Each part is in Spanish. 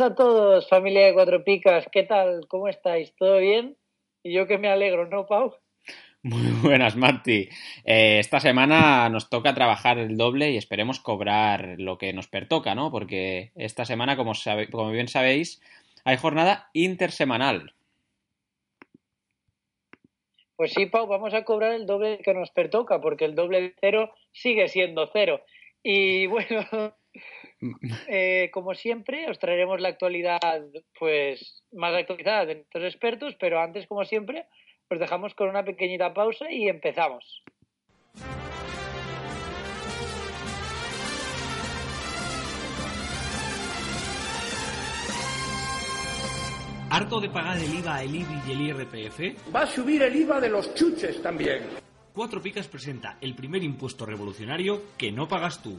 Buenas a todos, familia de Cuatro Picas. ¿Qué tal? ¿Cómo estáis? ¿Todo bien? Y yo que me alegro, ¿no, Pau? Muy buenas, Marti. Eh, esta semana nos toca trabajar el doble y esperemos cobrar lo que nos pertoca, ¿no? Porque esta semana, como, como bien sabéis, hay jornada intersemanal. Pues sí, Pau, vamos a cobrar el doble que nos pertoca, porque el doble de cero sigue siendo cero. Y bueno, eh, como siempre, os traeremos la actualidad pues más actualizada de nuestros expertos, pero antes, como siempre, os dejamos con una pequeñita pausa y empezamos. ¿Harto de pagar el IVA, el IBI y el IRPF? Va a subir el IVA de los chuches también. Cuatro Picas presenta el primer impuesto revolucionario que no pagas tú.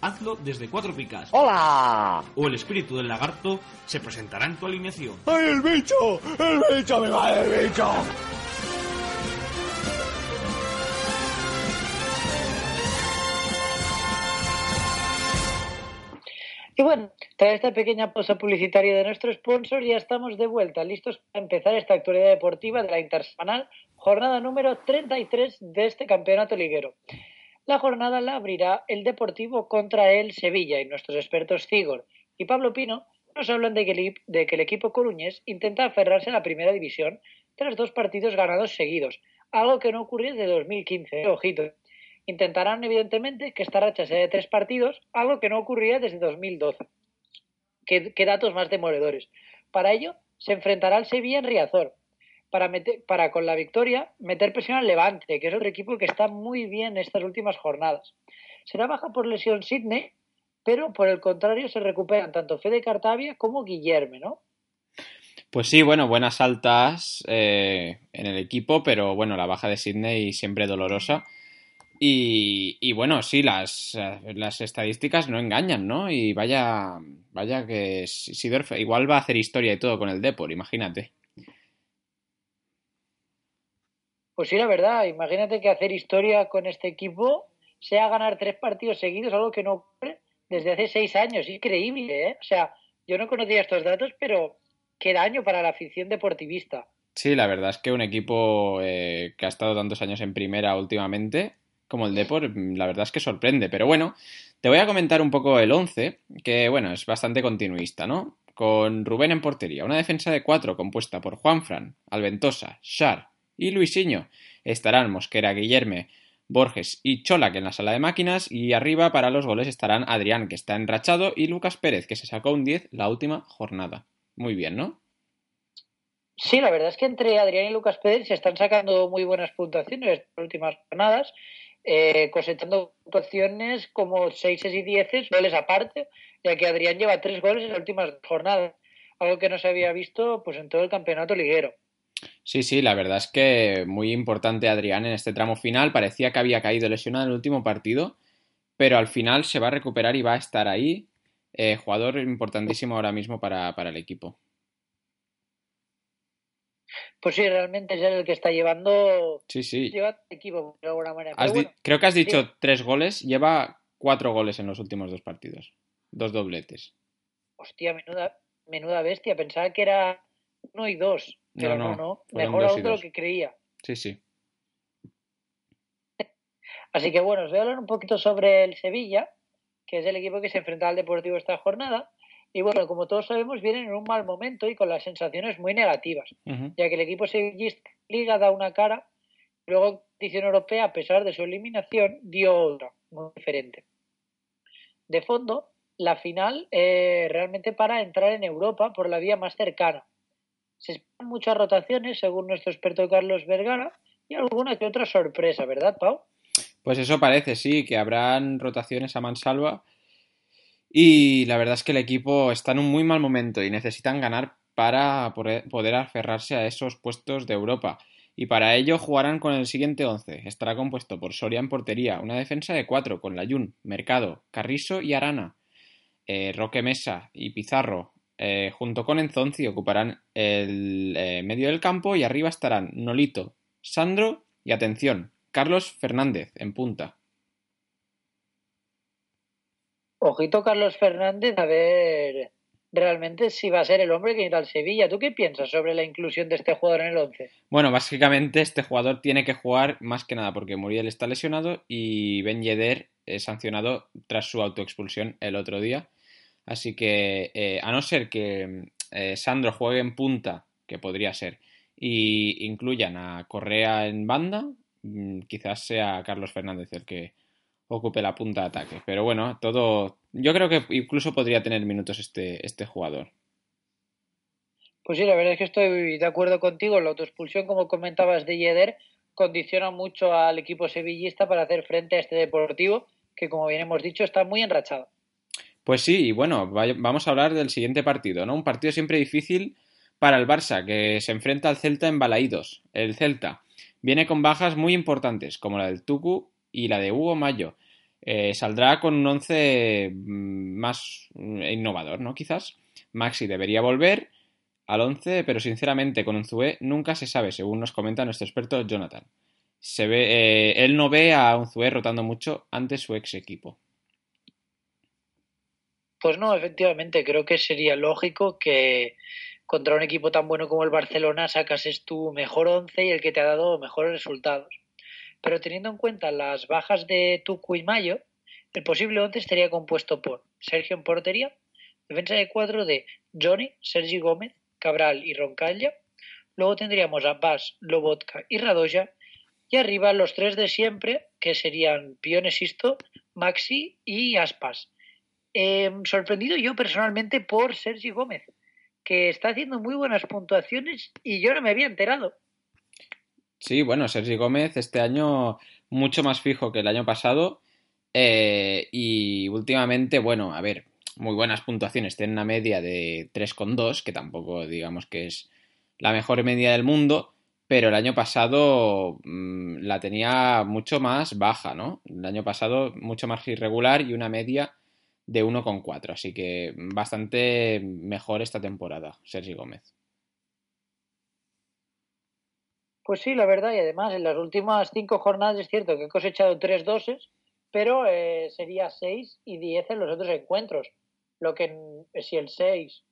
hazlo desde Cuatro Picas. ¡Hola! O el espíritu del lagarto se presentará en tu alineación. ¡Ay, el bicho! ¡El bicho! ¡Me va el bicho! Y bueno, tras esta pequeña pausa publicitaria de nuestro sponsor, ya estamos de vuelta, listos para empezar esta actualidad deportiva de la Intersemanal, jornada número 33 de este campeonato liguero. La jornada la abrirá el Deportivo contra el Sevilla y nuestros expertos Cigor y Pablo Pino nos hablan de que, el, equipo coruñés intenta aferrarse a la primera división tras dos partidos ganados seguidos, algo que no ocurrió desde 2015. Ojito. Intentarán, evidentemente, que esta racha sea de tres partidos, algo que no ocurría desde 2012. ¿Qué, qué datos más demoledores? Para ello, se enfrentará al Sevilla en Riazor, para, meter, para con la victoria meter presión al Levante, que es otro equipo que está muy bien estas últimas jornadas. Será baja por lesión Sidney, pero por el contrario se recuperan tanto Fede Cartavia como Guillermo, ¿no? Pues sí, bueno, buenas altas eh, en el equipo, pero bueno, la baja de Sidney siempre dolorosa. Y, y, bueno, sí, las, las estadísticas no engañan, ¿no? Y vaya, vaya que Sidorf igual va a hacer historia y todo con el Depor, imagínate. Pues sí, la verdad, imagínate que hacer historia con este equipo sea ganar tres partidos seguidos, algo que no ocurre desde hace seis años. Increíble, ¿eh? O sea, yo no conocía estos datos, pero qué daño para la afición deportivista. Sí, la verdad es que un equipo eh, que ha estado tantos años en primera últimamente, como el Depor, la verdad es que sorprende. Pero bueno, te voy a comentar un poco el 11, que bueno, es bastante continuista, ¿no? Con Rubén en portería, una defensa de cuatro compuesta por Juanfran, Alventosa, Shar y Luisinho. Estarán Mosquera, Guillerme, Borges y Cholac en la sala de máquinas y arriba para los goles estarán Adrián, que está enrachado, y Lucas Pérez, que se sacó un 10 la última jornada. Muy bien, ¿no? Sí, la verdad es que entre Adrián y Lucas Pérez se están sacando muy buenas puntuaciones en las últimas jornadas, eh, cosechando puntuaciones como 6 y 10 goles aparte, ya que Adrián lleva tres goles en las últimas jornadas, algo que no se había visto pues en todo el campeonato liguero. Sí, sí, la verdad es que muy importante Adrián en este tramo final. Parecía que había caído lesionado en el último partido, pero al final se va a recuperar y va a estar ahí. Eh, jugador importantísimo ahora mismo para, para, el equipo. Pues sí, realmente es el que está llevando. Sí, sí. Lleva equipo de alguna manera. Bueno, creo que has dicho sí. tres goles, lleva cuatro goles en los últimos dos partidos. Dos dobletes. Hostia, menuda, menuda bestia. Pensaba que era uno y dos. Pero no, no, no. mejor aún de lo que creía. Sí, sí. Así que bueno, os voy a hablar un poquito sobre el Sevilla, que es el equipo que se enfrenta al Deportivo esta jornada. Y bueno, como todos sabemos, vienen en un mal momento y con las sensaciones muy negativas, uh -huh. ya que el equipo sevillista liga da una cara, luego competición europea, a pesar de su eliminación, dio otra, muy diferente. De fondo, la final eh, realmente para entrar en Europa por la vía más cercana. Se esperan muchas rotaciones, según nuestro experto Carlos Vergara, y alguna que otra sorpresa, ¿verdad, Pau? Pues eso parece, sí, que habrán rotaciones a mansalva. Y la verdad es que el equipo está en un muy mal momento y necesitan ganar para poder aferrarse a esos puestos de Europa. Y para ello jugarán con el siguiente 11. Estará compuesto por Soria en portería, una defensa de cuatro con Layun, Mercado, Carrizo y Arana. Eh, Roque Mesa y Pizarro, eh, junto con Enzonzi, ocuparán el eh, medio del campo y arriba estarán Nolito, Sandro y, atención, Carlos Fernández en punta. Ojito Carlos Fernández, a ver realmente si va a ser el hombre que irá al Sevilla. ¿Tú qué piensas sobre la inclusión de este jugador en el 11? Bueno, básicamente este jugador tiene que jugar más que nada porque Muriel está lesionado y Ben Yedder es sancionado tras su autoexpulsión el otro día. Así que, eh, a no ser que eh, Sandro juegue en punta, que podría ser, y incluyan a Correa en banda, mm, quizás sea Carlos Fernández el que ocupe la punta de ataque. Pero bueno, todo. Yo creo que incluso podría tener minutos este, este jugador. Pues sí, la verdad es que estoy de acuerdo contigo. La autoexpulsión, como comentabas de Yeder, condiciona mucho al equipo sevillista para hacer frente a este deportivo, que como bien hemos dicho, está muy enrachado. Pues sí, y bueno, vamos a hablar del siguiente partido, ¿no? Un partido siempre difícil para el Barça, que se enfrenta al Celta en Balaídos. El Celta viene con bajas muy importantes, como la del Tucu y la de Hugo Mayo. Eh, saldrá con un once mm, más innovador, ¿no? Quizás. Maxi debería volver al once, pero sinceramente con Unzué nunca se sabe, según nos comenta nuestro experto Jonathan. Se ve, eh, él no ve a Unzué rotando mucho ante su ex equipo. Pues no, efectivamente, creo que sería lógico que contra un equipo tan bueno como el Barcelona sacases tu mejor once y el que te ha dado mejores resultados. Pero teniendo en cuenta las bajas de Tucu y Mayo, el posible once estaría compuesto por Sergio en portería, defensa de cuadro de Johnny, Sergi Gómez, Cabral y Roncalla, luego tendríamos a Bas, Lobotka y Radoja, y arriba los tres de siempre, que serían Pionesisto, Maxi y Aspas eh, sorprendido yo personalmente por Sergi Gómez, que está haciendo muy buenas puntuaciones y yo no me había enterado. Sí, bueno, Sergi Gómez este año mucho más fijo que el año pasado eh, y últimamente, bueno, a ver, muy buenas puntuaciones, tiene una media de 3,2, que tampoco digamos que es la mejor media del mundo, pero el año pasado mmm, la tenía mucho más baja, ¿no? El año pasado mucho más irregular y una media de 1,4. Así que bastante mejor esta temporada, Sergi Gómez. Pues sí, la verdad, y además en las últimas cinco jornadas es cierto que he cosechado tres doses, pero eh, sería 6 y 10 en los otros encuentros. Lo que si el 6,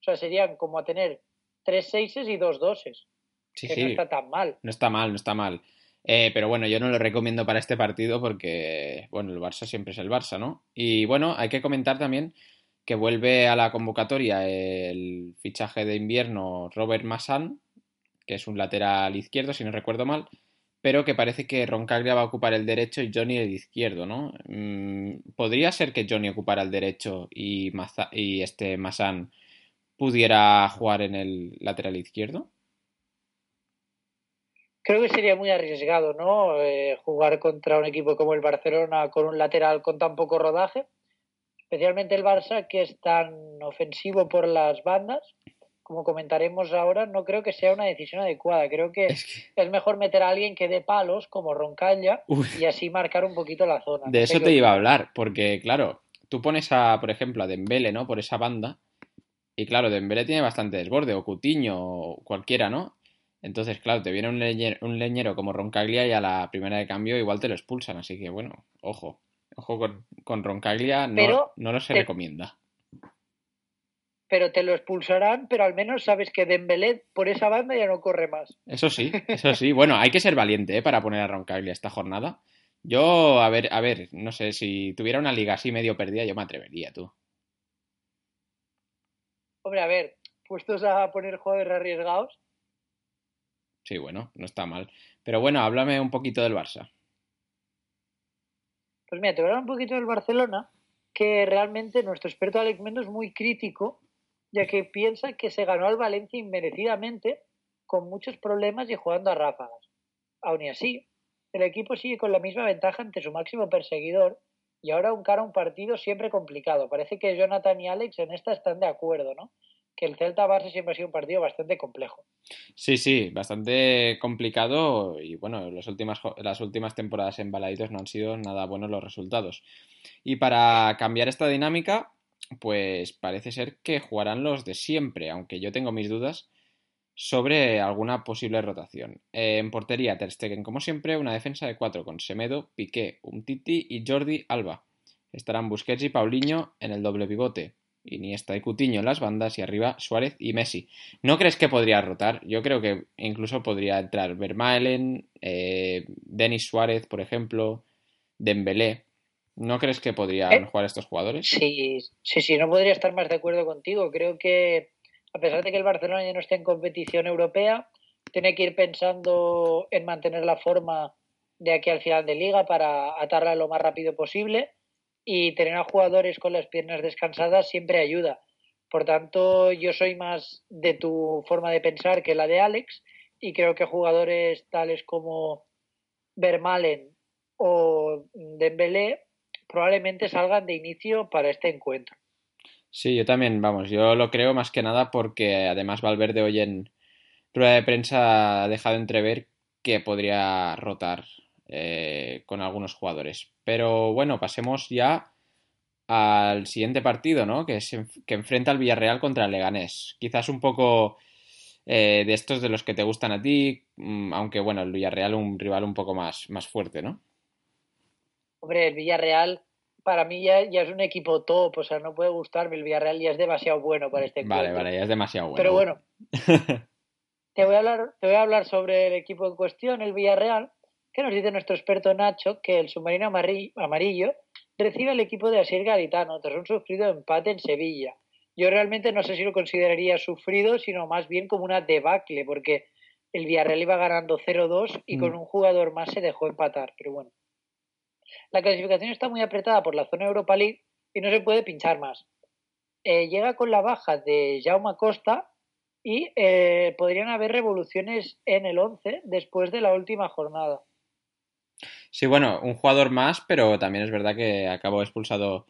o sea, serían como a tener tres seises y dos doses. Sí, que sí. no está tan mal. No está mal, no está mal. Eh, pero bueno, yo no lo recomiendo para este partido porque, bueno, el Barça siempre es el Barça, ¿no? Y bueno, hay que comentar también que vuelve a la convocatoria el fichaje de invierno Robert Massan, que es un lateral izquierdo, si no recuerdo mal, pero que parece que Roncaglia va a ocupar el derecho y Johnny el izquierdo, ¿no? Mm, ¿Podría ser que Johnny ocupara el derecho y, y este Massan pudiera jugar en el lateral izquierdo? Creo que sería muy arriesgado, ¿no? Eh, jugar contra un equipo como el Barcelona con un lateral con tan poco rodaje, especialmente el Barça que es tan ofensivo por las bandas. Como comentaremos ahora, no creo que sea una decisión adecuada. Creo que es, que... es mejor meter a alguien que dé palos, como Roncalla, y así marcar un poquito la zona. De no eso te iba a hablar, porque claro, tú pones a, por ejemplo, a Dembele, ¿no? Por esa banda, y claro, Dembele tiene bastante desborde, o Cutiño, o cualquiera, ¿no? Entonces, claro, te viene un leñero, un leñero, como Roncaglia y a la primera de cambio igual te lo expulsan. Así que, bueno, ojo. Ojo con, con Roncaglia, no, pero no lo se te, recomienda. Pero te lo expulsarán, pero al menos sabes que Dembélé por esa banda ya no corre más. Eso sí, eso sí. bueno, hay que ser valiente ¿eh? para poner a Roncaglia esta jornada. Yo, a ver, a ver, no sé, si tuviera una liga así medio perdida, yo me atrevería, tú. Hombre, a ver, puestos a poner jugadores arriesgados, Sí, bueno, no está mal. Pero bueno, háblame un poquito del Barça. Pues mira, te voy a hablar un poquito del Barcelona, que realmente nuestro experto Alex Mendo es muy crítico, ya que piensa que se ganó al Valencia inmerecidamente, con muchos problemas y jugando a ráfagas. Aún y así, el equipo sigue con la misma ventaja ante su máximo perseguidor y ahora un cara a un partido siempre complicado. Parece que Jonathan y Alex en esta están de acuerdo, ¿no? Que el Celta Barça siempre ha sido un partido bastante complejo. Sí, sí, bastante complicado y bueno, las últimas, las últimas temporadas en no han sido nada buenos los resultados. Y para cambiar esta dinámica, pues parece ser que jugarán los de siempre, aunque yo tengo mis dudas sobre alguna posible rotación. En portería, Ter Stegen, como siempre, una defensa de cuatro con Semedo, Piqué, Umtiti y Jordi Alba. Estarán Busquets y Paulinho en el doble pivote. Iniesta y Cutiño en las bandas y arriba Suárez y Messi. ¿No crees que podría rotar? Yo creo que incluso podría entrar Vermaelen, eh, Denis Suárez, por ejemplo, Dembélé. ¿No crees que podrían ¿Eh? jugar estos jugadores? Sí, sí, sí, no podría estar más de acuerdo contigo. Creo que a pesar de que el Barcelona ya no esté en competición europea, tiene que ir pensando en mantener la forma de aquí al final de liga para atarla lo más rápido posible y tener a jugadores con las piernas descansadas siempre ayuda. Por tanto, yo soy más de tu forma de pensar que la de Alex y creo que jugadores tales como Vermalen o Dembélé probablemente salgan de inicio para este encuentro. Sí, yo también, vamos, yo lo creo más que nada porque además Valverde hoy en rueda de prensa ha dejado entrever que podría rotar eh, con algunos jugadores. Pero bueno, pasemos ya al siguiente partido, ¿no? Que, se, que enfrenta al Villarreal contra el Leganés. Quizás un poco eh, de estos de los que te gustan a ti, mm, aunque bueno, el Villarreal un rival un poco más, más fuerte, ¿no? Hombre, el Villarreal para mí ya, ya, es un equipo top, o sea, no puede gustarme. El Villarreal ya es demasiado bueno para este Vale, encuentro. vale, ya es demasiado bueno. Pero bueno, te, voy a hablar, te voy a hablar sobre el equipo en cuestión, el Villarreal, que nos dice nuestro experto Nacho que el submarino amarillo recibe al equipo de Asier Garitano tras un sufrido empate en Sevilla. Yo realmente no sé si lo consideraría sufrido, sino más bien como una debacle, porque el Villarreal iba ganando 0-2 y mm. con un jugador más se dejó empatar, pero bueno. La clasificación está muy apretada por la zona Europa League y no se puede pinchar más. Eh, llega con la baja de Jaume Costa y eh, podrían haber revoluciones en el 11 después de la última jornada. Sí, bueno, un jugador más, pero también es verdad que acabó expulsado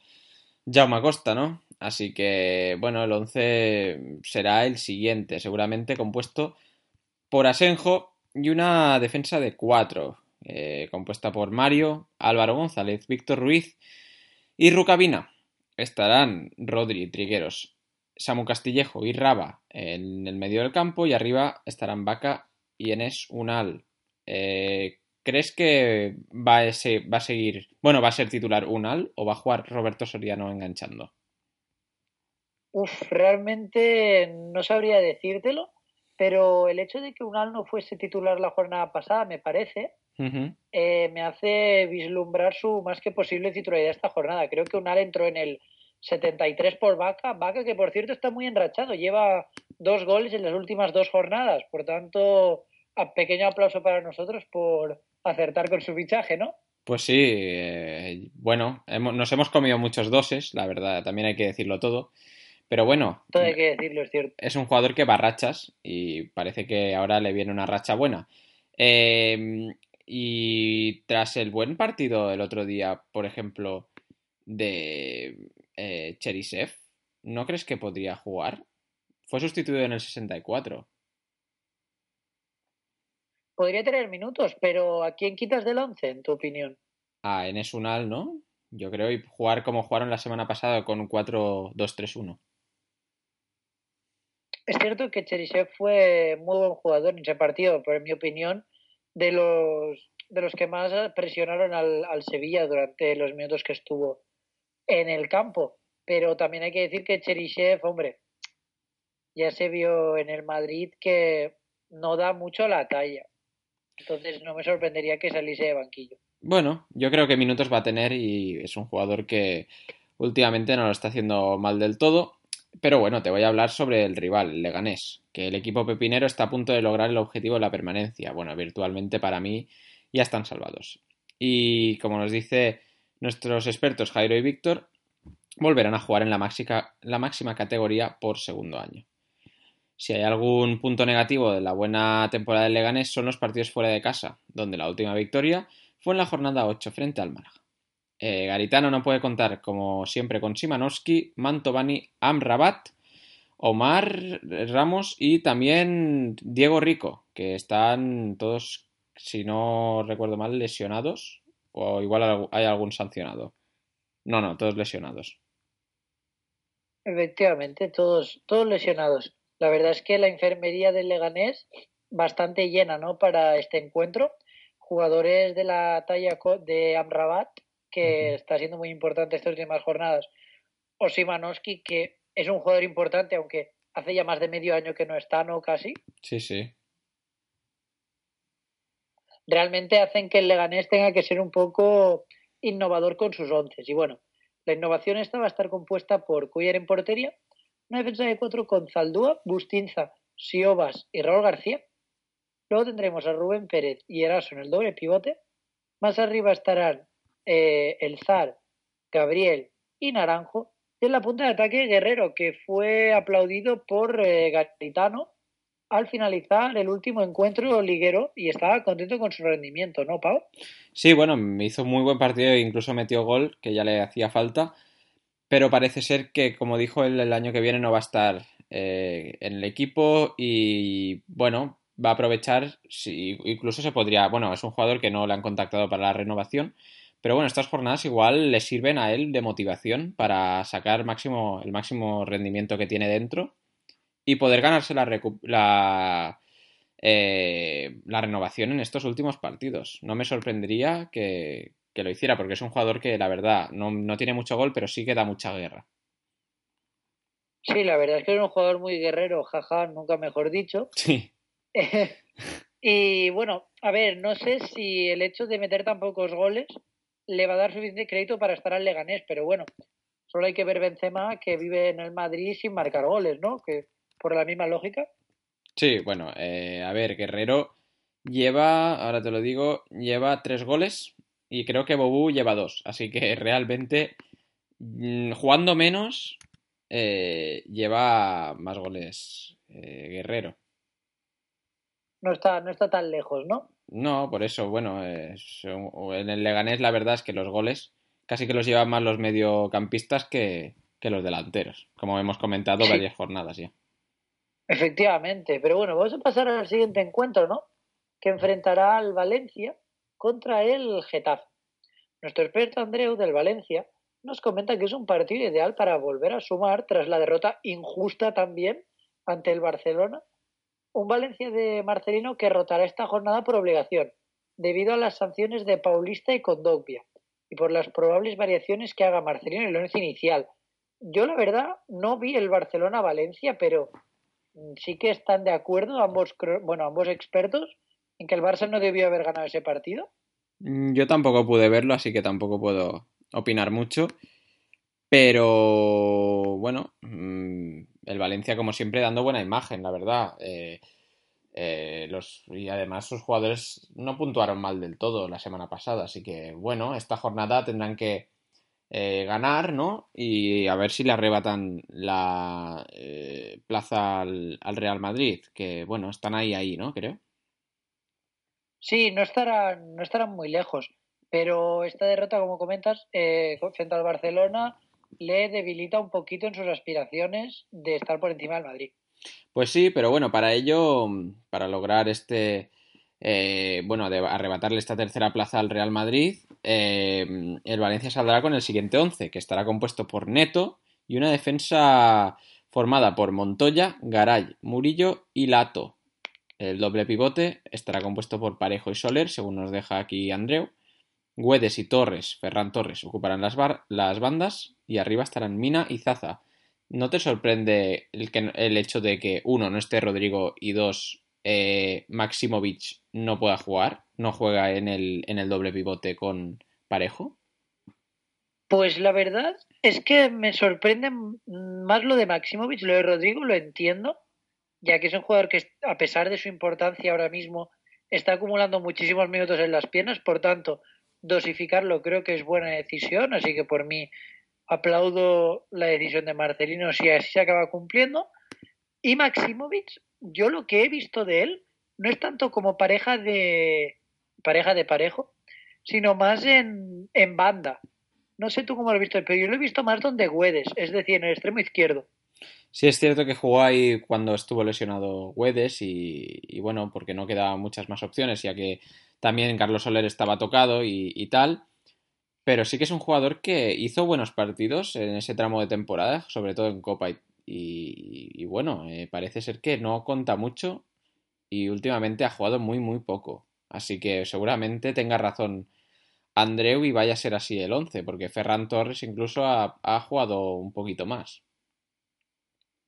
Jaume Costa, ¿no? Así que, bueno, el 11 será el siguiente, seguramente compuesto por Asenjo y una defensa de 4, eh, compuesta por Mario, Álvaro González, Víctor Ruiz y Rucabina. Estarán Rodri, Trigueros, Samu Castillejo y Raba en el medio del campo y arriba estarán Vaca y Enes Unal. Eh, ¿Crees que va a, ese, va a seguir, bueno, va a ser titular Unal o va a jugar Roberto Soriano enganchando? Uf, realmente no sabría decírtelo, pero el hecho de que Unal no fuese titular la jornada pasada, me parece, uh -huh. eh, me hace vislumbrar su más que posible titularidad esta jornada. Creo que Unal entró en el 73 por Vaca, Vaca que por cierto está muy enrachado, lleva dos goles en las últimas dos jornadas, por tanto, a pequeño aplauso para nosotros por acertar con su fichaje, ¿no? Pues sí, eh, bueno, hemos, nos hemos comido muchos doses, la verdad, también hay que decirlo todo. Pero bueno, todo hay que decirlo, es cierto. Es un jugador que va rachas y parece que ahora le viene una racha buena. Eh, y tras el buen partido el otro día, por ejemplo, de eh, Cherisev, ¿no crees que podría jugar? Fue sustituido en el 64. Podría tener minutos, pero ¿a quién quitas del 11, en tu opinión? A Enes Unal, ¿no? Yo creo, y jugar como jugaron la semana pasada con un 4-2-3-1. Es cierto que Cherisev fue muy buen jugador en ese partido, pero en mi opinión, de los, de los que más presionaron al, al Sevilla durante los minutos que estuvo en el campo. Pero también hay que decir que Cherisev, hombre, ya se vio en el Madrid que no da mucho la talla. Entonces no me sorprendería que saliese de banquillo. Bueno, yo creo que minutos va a tener y es un jugador que últimamente no lo está haciendo mal del todo. pero bueno, te voy a hablar sobre el rival, el Leganés, que el equipo pepinero está a punto de lograr el objetivo de la permanencia. Bueno, virtualmente para mí ya están salvados. Y como nos dice nuestros expertos Jairo y Víctor, volverán a jugar en la la máxima categoría por segundo año. Si hay algún punto negativo de la buena temporada del Leganés son los partidos fuera de casa, donde la última victoria fue en la jornada 8 frente al Málaga. Eh, Garitano no puede contar, como siempre, con Simanowski, Mantovani, Amrabat, Omar Ramos y también Diego Rico, que están todos, si no recuerdo mal, lesionados. O igual hay algún sancionado. No, no, todos lesionados. Efectivamente, todos, todos lesionados. La verdad es que la enfermería del Leganés bastante llena, ¿no? Para este encuentro. Jugadores de la talla de Amrabat, que está siendo muy importante estas últimas jornadas. O Simanowski, que es un jugador importante, aunque hace ya más de medio año que no está, ¿no? Casi. Sí, sí. Realmente hacen que el Leganés tenga que ser un poco innovador con sus once. Y bueno, la innovación esta va a estar compuesta por Cuyer en portería, una defensa de cuatro con Zaldúa, Bustinza, Siobas y Raúl García. Luego tendremos a Rubén Pérez y Eraso en el doble pivote. Más arriba estarán eh, el Zar, Gabriel y Naranjo. Y en la punta de ataque Guerrero, que fue aplaudido por eh, Garitano al finalizar el último encuentro liguero y estaba contento con su rendimiento, ¿no, Pau? Sí, bueno, me hizo muy buen partido e incluso metió gol, que ya le hacía falta, pero parece ser que, como dijo él, el año que viene no va a estar eh, en el equipo y, bueno, va a aprovechar, si, incluso se podría, bueno, es un jugador que no le han contactado para la renovación, pero bueno, estas jornadas igual le sirven a él de motivación para sacar máximo, el máximo rendimiento que tiene dentro y poder ganarse la, eh, la renovación en estos últimos partidos. No me sorprendería que, lo hiciera, porque es un jugador que la verdad no, tiene mucho gol, pero sí que da mucha guerra. Sí, la verdad es que es un jugador muy guerrero, jaja, nunca mejor dicho. Sí. y bueno, a ver, no sé si el hecho de meter tan pocos goles le va a dar suficiente crédito para estar al Leganés, pero bueno, solo hay que ver Benzema que vive en el Madrid sin marcar goles, ¿no? Que por la misma lógica. Sí, bueno, eh, a ver, Guerrero lleva, ahora te lo digo, lleva tres goles y creo que Bobú lleva dos. Así que realmente, mm, jugando menos, eh, lleva más goles eh, Guerrero. No está, no está tan lejos, ¿no? No, por eso, bueno, en el Leganés la verdad es que los goles casi que los llevan más los mediocampistas que, que los delanteros, como hemos comentado varias jornadas ya. Efectivamente, pero bueno, vamos a pasar al siguiente encuentro, ¿no? Que enfrentará al Valencia contra el Getafe. Nuestro experto Andreu del Valencia nos comenta que es un partido ideal para volver a sumar tras la derrota injusta también ante el Barcelona. Un Valencia de Marcelino que rotará esta jornada por obligación, debido a las sanciones de Paulista y Condogbia, y por las probables variaciones que haga Marcelino en el once inicial. Yo la verdad no vi el Barcelona-Valencia, pero sí que están de acuerdo ambos, bueno, ambos expertos en que el Barça no debió haber ganado ese partido. Mm, yo tampoco pude verlo, así que tampoco puedo opinar mucho. Pero bueno, mm, el Valencia, como siempre, dando buena imagen, la verdad. Eh, eh, los, y además sus jugadores no puntuaron mal del todo la semana pasada, así que bueno, esta jornada tendrán que eh, ganar, ¿no? Y a ver si le arrebatan la plaza al, Real Madrid, que bueno, están ahí, ahí, ¿no? Creo. Sí, no estarán, no estarán muy lejos, pero esta derrota, como comentas, eh, frente al Barcelona, le debilita un poquito en sus aspiraciones de estar por encima del Madrid. Pues sí, pero bueno, para ello, para lograr este, eh, bueno, de arrebatarle esta tercera plaza al Real Madrid, eh, el Valencia saldrá con el siguiente once, que estará compuesto por Neto y una defensa formada por Montoya, Garay, Murillo y Lato. El doble pivote estará compuesto por Parejo y Soler, según nos deja aquí Andreu. Güedes y Torres, Ferran Torres, ocuparán las, bandas y arriba estarán Mina y Zaza. ¿No te sorprende el hecho de que, uno, no esté Rodrigo y dos, eh, Maximovic no pueda jugar, no juega en el, en el doble pivote con Parejo? Pues la verdad es que me sorprende más lo de Maximovic, lo de Rodrigo lo entiendo, ya que es un jugador que a pesar de su importancia ahora mismo está acumulando muchísimos minutos en las piernas, por tanto, dosificarlo creo que es buena decisión, así que por mí aplaudo la decisión de Marcelino si así se acaba cumpliendo. Y Maximovic, yo lo que he visto de él no es tanto como pareja de pareja de parejo, sino más en, en banda. No sé tú cómo lo has visto, pero yo lo he visto más donde Guedes, es decir, en el extremo izquierdo. Sí, es cierto que jugó ahí cuando estuvo lesionado Guedes y, bueno, porque no quedaban muchas más opciones, ya que también Carlos Soler estaba tocado y, tal. Pero sí que es un jugador que hizo buenos partidos en ese tramo de temporada, sobre todo en Copa. Y, bueno, eh, parece ser que no conta mucho y últimamente ha jugado muy, muy poco. Así que seguramente tenga razón Andreu y vaya a ser así el 11, porque Ferran Torres incluso ha, ha jugado un poquito más.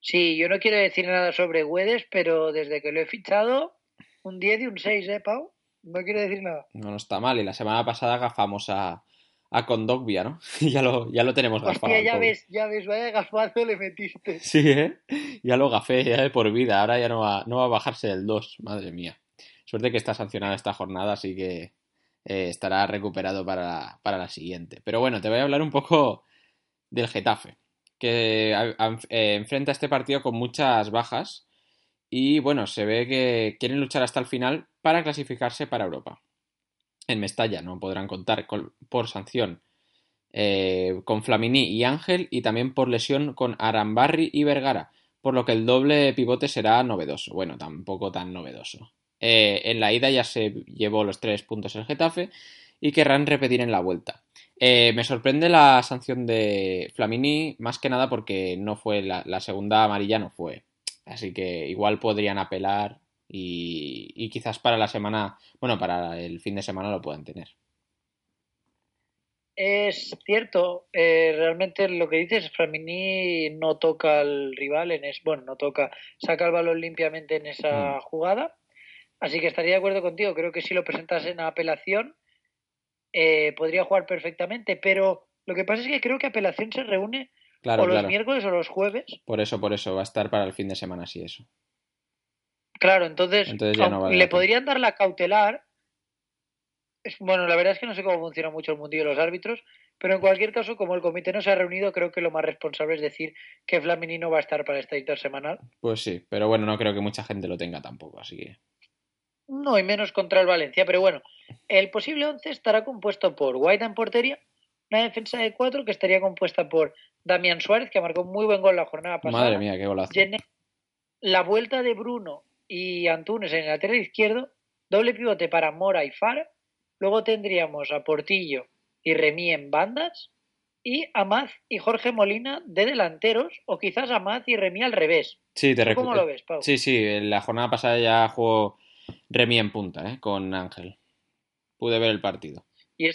Sí, yo no quiero decir nada sobre Guedes, pero desde que lo he fichado, un 10 y un 6, ¿eh, Pau? No quiero decir nada. No, no está mal. Y la semana pasada gafamos a, a Condogbia, ¿no? ya, lo, ya lo tenemos gafado. Hostia, ya ves, ya ves, vaya gafazo le metiste. Sí, ¿eh? Ya lo gafé, ya de por vida. Ahora ya no va, no va a bajarse del 2, madre mía. Suerte que está sancionada esta jornada, así que eh, estará recuperado para para la siguiente. Pero bueno, te voy a hablar un poco del Getafe que eh, enfrenta este partido con muchas bajas y bueno, se ve que quieren luchar hasta el final para clasificarse para Europa. En Mestalla no podrán contar por sanción eh, con Flamini y Ángel y también por lesión con Arambarri y Vergara, por lo que el doble pivote será novedoso. Bueno, tampoco tan novedoso. Eh, en la ida ya se llevó los tres puntos el Getafe y querrán repetir en la vuelta. Eh, me sorprende la sanción de Flamini, más que nada porque no fue la, segunda amarilla, no fue. Así que igual podrían apelar y, quizás para la semana, bueno, para el fin de semana lo puedan tener. Es cierto, eh, realmente lo que dices, Flamini no toca al rival en es, bueno, no toca, saca el balón limpiamente en esa mm. jugada, así que estaría de acuerdo contigo, creo que si lo presentas en apelación, eh, podría jugar perfectamente, pero lo que pasa es que creo que apelación se reúne o los miércoles o los jueves. Por eso, por eso, va a estar para el fin de semana, sí, eso. Claro, entonces, le podrían dar la cautelar. bueno, la verdad es que no sé cómo funciona mucho el mundillo de los árbitros, pero en cualquier caso, como el comité no se ha reunido, creo que lo más responsable es decir que Flamini no va a estar para esta intersemanal. Pues sí, pero bueno, no creo que mucha gente lo tenga tampoco, así que. No, y menos contra el Valencia, pero bueno, el posible 11 estará compuesto por White en portería, una defensa de cuatro que estaría compuesta por Damián Suárez, que marcó muy buen gol la jornada pasada. Madre mía, qué golazo. La vuelta de Bruno y Antunes en el lateral izquierdo, doble pivote para Mora y Far. Luego tendríamos a Portillo y Remy en bandas y Amaz y Jorge Molina de delanteros o quizás Amaz y Remy al revés. Sí, te ¿Cómo lo ves, Pau? Sí, sí, la jornada pasada ya jugó Remy en punta, ¿eh? con Ángel. Pude ver el partido. Y,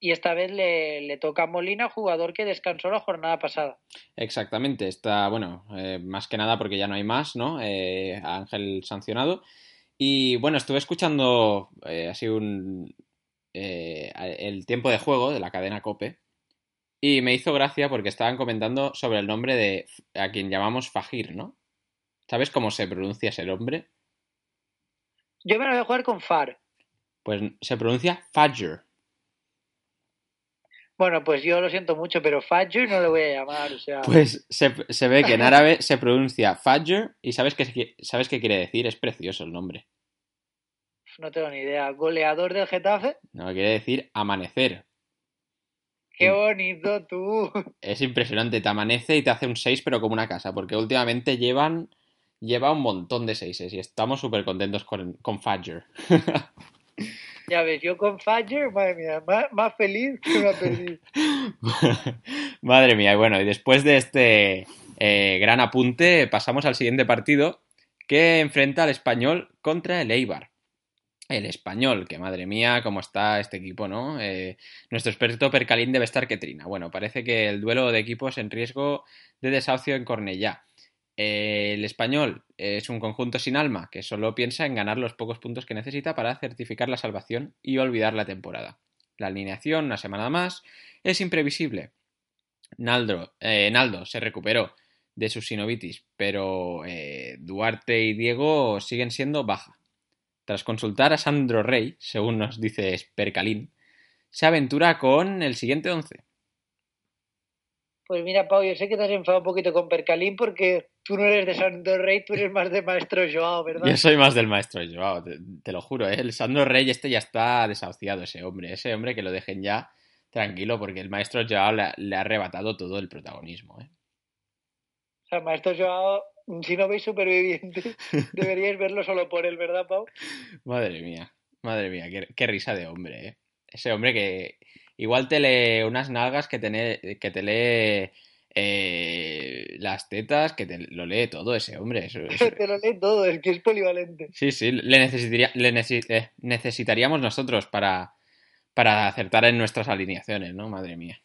y esta vez le, toca a Molina, jugador que descansó la jornada pasada. Exactamente, está, bueno, eh, más que nada porque ya no hay más, ¿no? Eh, Ángel sancionado. Y bueno, estuve escuchando eh, así un. el tiempo de juego de la cadena Cope. Y me hizo gracia porque estaban comentando sobre el nombre de a quien llamamos Fajir, ¿no? ¿Sabes cómo se pronuncia ese nombre? Yo me lo voy a jugar con Far. Pues se pronuncia Fajr. Bueno, pues yo lo siento mucho, pero Fajr no lo voy a llamar. O sea... Pues se, ve que en árabe se pronuncia Fajr y ¿sabes qué, ¿sabes qué quiere decir? Es precioso el nombre. No tengo ni idea. ¿Goleador del Getafe? No, quiere decir amanecer. ¡Qué bonito tú! Es impresionante, te amanece y te hace un 6 pero como una casa, porque últimamente llevan lleva un montón de seises y estamos súper contentos con, con Fadger. Ya ves, yo con Fadger, madre mía, más, feliz que una perdiz. madre mía, y bueno, y después de este eh, gran apunte, pasamos al siguiente partido que enfrenta al español contra el Eibar. El español, que madre mía, cómo está este equipo, ¿no? Eh, nuestro experto Percalín debe estar que trina. Bueno, parece que el duelo de equipos en riesgo de desahucio en Cornellá. El español es un conjunto sin alma que solo piensa en ganar los pocos puntos que necesita para certificar la salvación y olvidar la temporada. La alineación, una semana más, es imprevisible. Naldo, eh, se recuperó de su sinovitis, pero eh, Duarte y Diego siguen siendo baja. Tras consultar a Sandro Rey, según nos dice Spercalín, se aventura con el siguiente once. Pues mira, Pau, yo sé que te has enfadado un poquito con Percalín porque tú no eres de Sandro Rey, tú eres más de Maestro Joao, ¿verdad? Yo soy más del maestro Joao, te, te lo juro, ¿eh? el Sandro Rey este ya está desahuciado, ese hombre, ese hombre que lo dejen ya tranquilo porque el maestro Joao le, le ha arrebatado todo el protagonismo. ¿eh? O sea, Maestro Joao, si no veis supervivientes, deberíais verlo solo por él, ¿verdad, Pau? Madre mía, madre mía, qué, qué risa de hombre, ¿eh? Ese hombre que igual te lee unas nalgas que te, que te lee eh, las tetas, que te lo lee todo ese hombre. Eso- eso- Te lo lee todo, es que es polivalente. Sí, sí, le, necesitaría, le necesi- eh, necesitaríamos nosotros para, para acertar en nuestras alineaciones, ¿no? Madre mía.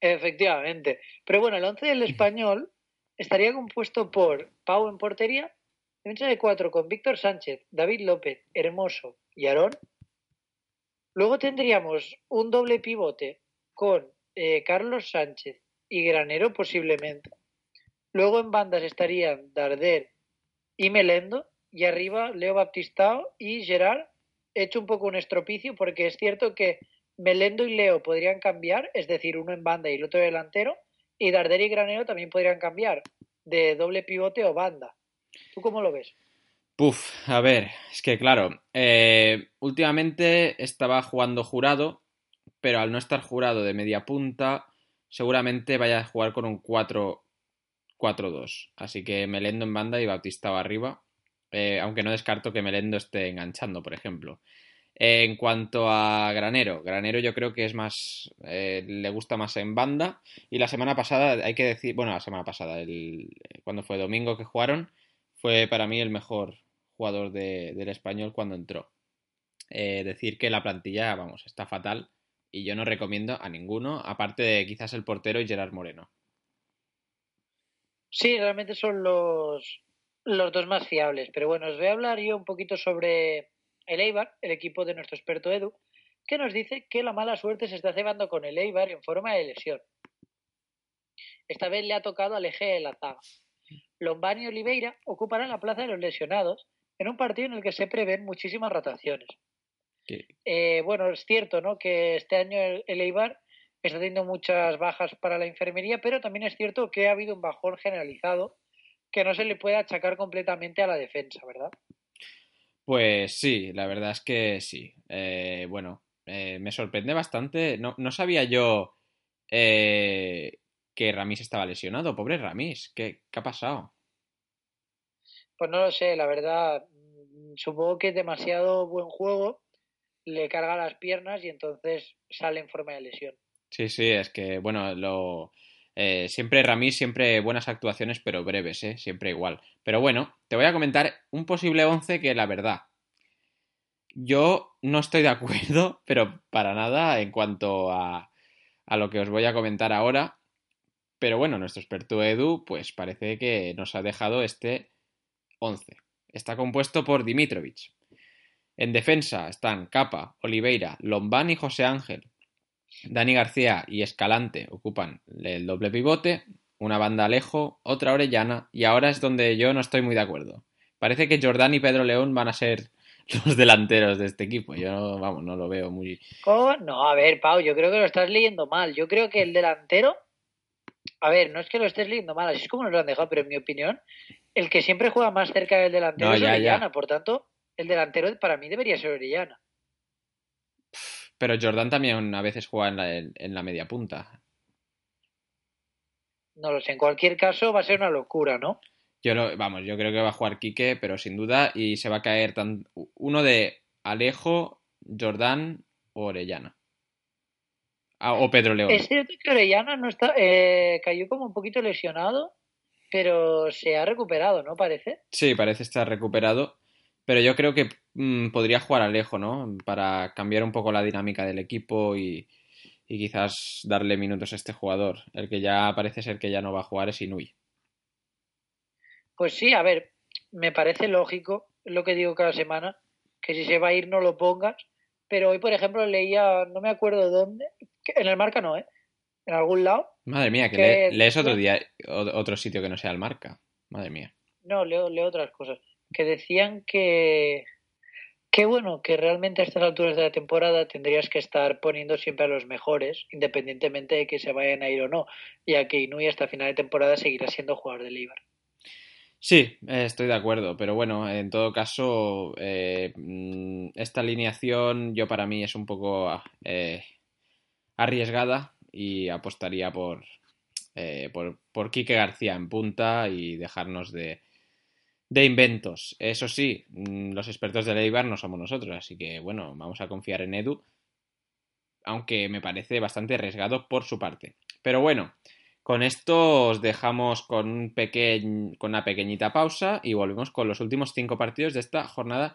Efectivamente. Pero bueno, el 11 del español estaría compuesto por Pau en portería, defensa de cuatro con Víctor Sánchez, David López, Hermoso y Aarón. Luego tendríamos un doble pivote con eh, Carlos Sánchez y Granero posiblemente. Luego en bandas estarían Darder y Melendo y arriba Leo Baptistao y Gerard hecho un poco un estropicio porque es cierto que Melendo y Leo podrían cambiar, es decir, uno en banda y el otro delantero, y Darder y Granero también podrían cambiar de doble pivote o banda. ¿Tú cómo lo ves? Puf, a ver, es que claro, eh, últimamente estaba jugando jurado, pero al no estar jurado de media punta, seguramente vaya a jugar con un 4-4-2. Así que Melendo en banda y Bautista arriba, eh, aunque no descarto que Melendo esté enganchando, por ejemplo. En cuanto a Granero, Granero yo creo que es más, eh, le gusta más en banda. Y la semana pasada, hay que decir, bueno, la semana pasada, el, cuando fue domingo que jugaron, fue para mí el mejor jugador de- del español cuando entró. Eh, decir que la plantilla, vamos, está fatal y yo no recomiendo a ninguno, aparte de quizás el portero y Gerard Moreno. Sí, realmente son los, los dos más fiables. Pero bueno, os voy a hablar yo un poquito sobre el Eibar, el equipo de nuestro experto Edu, que nos dice que la mala suerte se está cebando con el Eibar en forma de lesión. Esta vez le ha tocado al eje de la zaga. Lombani y Oliveira ocuparán la plaza de los lesionados en un partido en el que se prevén muchísimas rotaciones. Eh, bueno, es cierto ¿no? que este año el, el Eibar está teniendo muchas bajas para la enfermería, pero también es cierto que ha habido un bajón generalizado que no se le puede achacar completamente a la defensa, ¿verdad? Pues sí, la verdad es que sí. Eh, bueno, eh, me sorprende bastante. No, no sabía yo eh, que Ramis estaba lesionado. Pobre Ramis, ¿qué, qué ha pasado? Pues no lo sé, la verdad, mm, supongo que es demasiado buen juego, le carga las piernas y entonces sale en forma de lesión. Sí, sí, es que, bueno, lo... eh, siempre Ramis, siempre buenas actuaciones, pero breves, ¿eh? Siempre igual. Pero bueno, te voy a comentar un posible 11 que la verdad, yo no estoy de acuerdo, pero para nada en cuanto a, a lo que os voy a comentar ahora. Pero bueno, nuestro experto Edu, pues parece que nos ha dejado este 11. Está compuesto por Dimitrovic. En defensa están Capa, Oliveira, Lombán y José Ángel. Dani García y Escalante ocupan el doble pivote, una banda Alejo, otra Orellana, y ahora es donde yo no estoy muy de acuerdo. Parece que Jordán y Pedro León van a ser los delanteros de este equipo. Yo no, vamos, no lo veo muy. ¿Cómo? No, a ver, Pau, yo creo que lo estás leyendo mal. Yo creo que el delantero, a ver, no es que lo estés leyendo mal, así es como nos lo han dejado, pero en mi opinión, el que siempre juega más cerca del delantero No, es ya. Orellana, por tanto, el delantero para mí debería ser Orellana. Pero Jordán también a veces juega en la, en la media punta. No lo sé, en cualquier caso va a ser una locura, ¿no? Yo lo, vamos, yo creo que va a jugar Quique, pero sin duda, y se va a caer tan, uno de Alejo, Jordán o Orellana. Ah, o Pedro León. Es cierto que Orellana no está, eh, cayó como un poquito lesionado, pero se ha recuperado, ¿no? Parece. Sí, parece estar recuperado. Pero yo creo que mm, podría jugar Alejo, ¿no? Para cambiar un poco la dinámica del equipo y, y quizás darle minutos a este jugador. El que ya parece ser que ya no va a jugar es Inui. Pues sí, a ver, me parece lógico lo que digo cada semana, que si se va a ir no lo pongas, pero hoy, por ejemplo, leía, no me acuerdo dónde, en el marca no, ¿eh? en algún lado. Madre mía, que, Que- le- lees otro día otro sitio que no sea el marca. Madre mía. No, leo, leo otras cosas. Que decían que, que bueno, que realmente a estas alturas de la temporada tendrías que estar poniendo siempre a los mejores, independientemente de que se vayan a ir o no, ya que Inui hasta final de temporada seguirá siendo jugador del Eibar. Sí, estoy de acuerdo, pero bueno, en todo caso, eh, mm, esta alineación yo para mí es un poco eh, arriesgada y apostaría por, eh, por, por Quique García en punta y dejarnos de, de inventos. Eso sí, mm, los expertos del Eibar no somos nosotros, así que bueno, vamos a confiar en Edu, aunque me parece bastante arriesgado por su parte. Pero bueno, con esto os dejamos con, un pequeñ- con una pequeñita pausa y volvemos con los últimos cinco partidos de esta jornada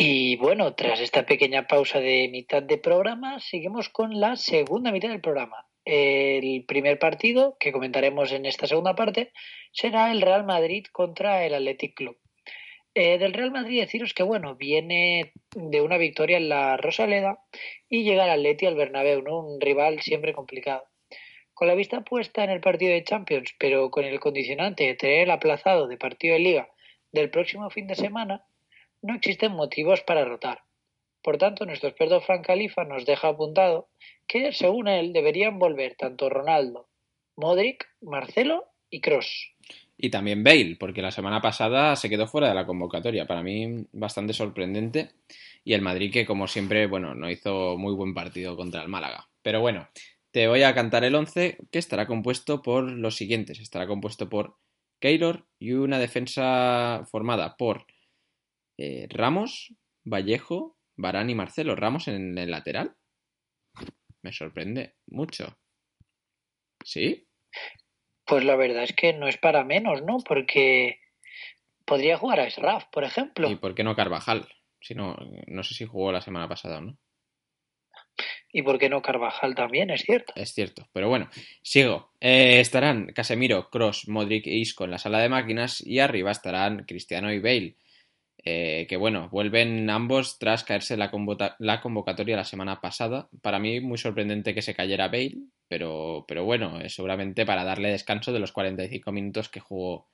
Y bueno, tras esta pequeña pausa de mitad de programa, seguimos con la segunda mitad del programa. El primer partido que comentaremos en esta segunda parte será el Real Madrid contra el Athletic Club. Eh, del Real Madrid deciros que bueno, viene de una victoria en la Rosaleda y llega al Atleti al Bernabéu, ¿no? un rival siempre complicado. Con la vista puesta en el partido de Champions, pero con el condicionante de tener el aplazado de partido de Liga del próximo fin de semana, no existen motivos para rotar. Por tanto, nuestro experto Frank Califa nos deja apuntado que, según él, deberían volver tanto Ronaldo, Modric, Marcelo y Cross. Y también Bale, porque la semana pasada se quedó fuera de la convocatoria. Para mí, bastante sorprendente. Y el Madrid, que como siempre, bueno, no hizo muy buen partido contra el Málaga. Pero bueno, te voy a cantar el 11, que estará compuesto por los siguientes. Estará compuesto por Keylor y una defensa formada por eh, Ramos, Vallejo, Barán y Marcelo. Ramos en el lateral. Me sorprende mucho. ¿Sí? Pues la verdad es que no es para menos, ¿no? Porque podría jugar a Sraf, por ejemplo. ¿Y por qué no Carvajal? Si no, no sé si jugó la semana pasada o no. ¿Y por qué no Carvajal también? Es cierto. Es cierto. Pero bueno, sigo. Eh, estarán Casemiro, Cross, Modric e Isco en la sala de máquinas y arriba estarán Cristiano y Bale. Eh, que bueno, vuelven ambos tras caerse la, convocatoria la semana pasada. Para mí muy sorprendente que se cayera Bale, pero, pero bueno, es seguramente para darle descanso de los 45 minutos que jugó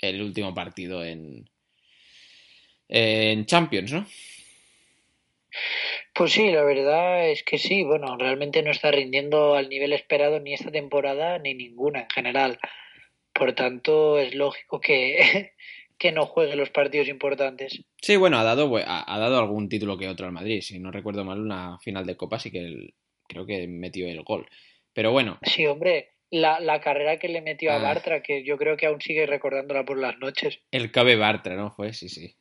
el último partido en, en Champions, ¿no? Pues sí, la verdad es que sí. Bueno, realmente no está rindiendo al nivel esperado ni esta temporada ni ninguna en general. Por tanto, es lógico que, que no juegue los partidos importantes. Sí, bueno, ha dado, ha, dado algún título que otro al Madrid. Si no recuerdo mal, una final de Copa sí que el- creo que metió el gol. Pero bueno, Sí, hombre, la, la carrera que le metió a Ah. Bartra, que yo creo que aún sigue recordándola por las noches, el Cabe Bartra, ¿no? Fue, sí, sí.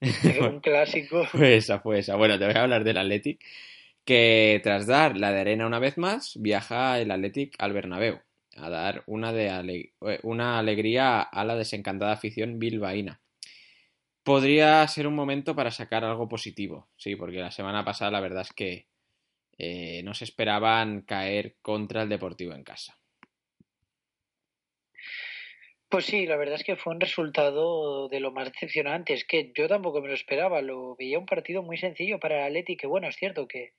es un clásico. Fue esa, fue esa. Bueno, te voy a hablar del Athletic, que tras dar la de arena una vez más, viaja el Athletic al Bernabéu a dar una, de eh, una alegría a la desencantada afición bilbaína. Podría ser un momento para sacar algo positivo, sí, porque la semana pasada la verdad es que eh, no se esperaban caer contra el Deportivo en casa. Pues sí, la verdad es que fue un resultado de lo más decepcionante. Es que yo tampoco me lo esperaba. Lo veía un partido muy sencillo para el Atleti, que bueno, es cierto que,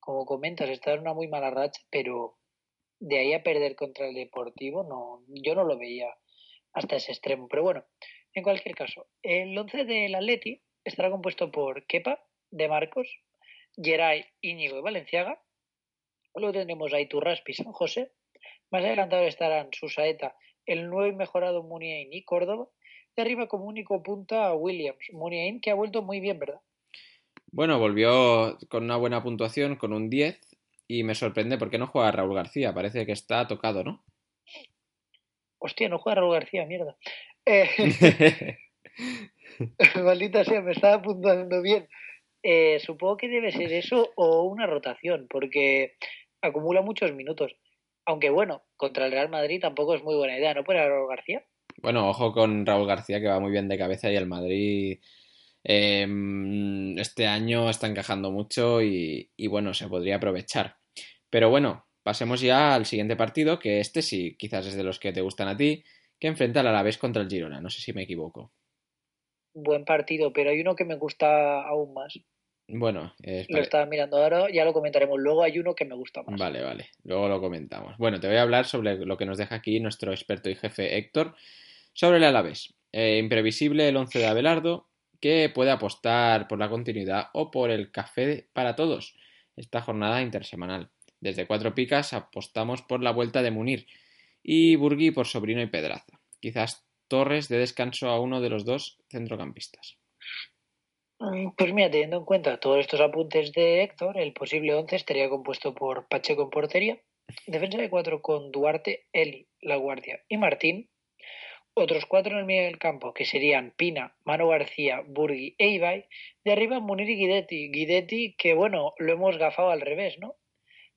como comentas, está en una muy mala racha, pero de ahí a perder contra el Deportivo, no, yo no lo veía hasta ese extremo. Pero bueno, en cualquier caso, el once del Atleti estará compuesto por Kepa, De Marcos, Geray, Íñigo y Valenciaga. Luego tendremos a Iturraspi San José. Más adelantados estarán Susaeta, el nuevo y mejorado Muniain y Córdoba. Y arriba como único punta a Williams. Muniain que ha vuelto muy bien, ¿verdad? Bueno, volvió con una buena puntuación, con un 10, y me sorprende porque no juega Raúl García. Parece que está tocado, ¿no? Hostia, no juega Raúl García, mierda. Eh, maldita sea, me estaba apuntando bien. Eh, supongo que debe ser eso o una rotación, porque acumula muchos minutos. Aunque bueno, contra el Real Madrid tampoco es muy buena idea, ¿no? Por Raúl García. Bueno, ojo con Raúl García que va muy bien de cabeza y el Madrid eh, este año está encajando mucho y, y, bueno, se podría aprovechar. Pero bueno, pasemos ya al siguiente partido, que este sí, quizás es de los que te gustan a ti, que enfrenta al Alavés contra el Girona. No sé si me equivoco. Buen partido, pero hay uno que me gusta aún más. Bueno, lo estaba mirando ahora, ya lo comentaremos. Luego hay uno que me gusta más. Vale, vale, luego lo comentamos. Bueno, te voy a hablar sobre lo que nos deja aquí nuestro experto y jefe Héctor sobre el Alavés. Eh, imprevisible el 11 de Abelardo, que puede apostar por la continuidad o por el café para todos esta jornada intersemanal. Desde cuatro picas apostamos por la vuelta de Munir y Burgui por Sobrino y Pedraza. Quizás Torres de descanso a uno de los dos centrocampistas. Pues mira, teniendo en cuenta todos estos apuntes de Héctor, el posible 11 estaría compuesto por Pacheco en portería, defensa de cuatro con Duarte, Eli, La Guardia y Martín, otros cuatro en el medio del campo, que serían Pina, Mano García, Burgui e Ibai, de arriba Munir y Guidetti. Guidetti, que bueno, lo hemos gafado al revés, ¿no?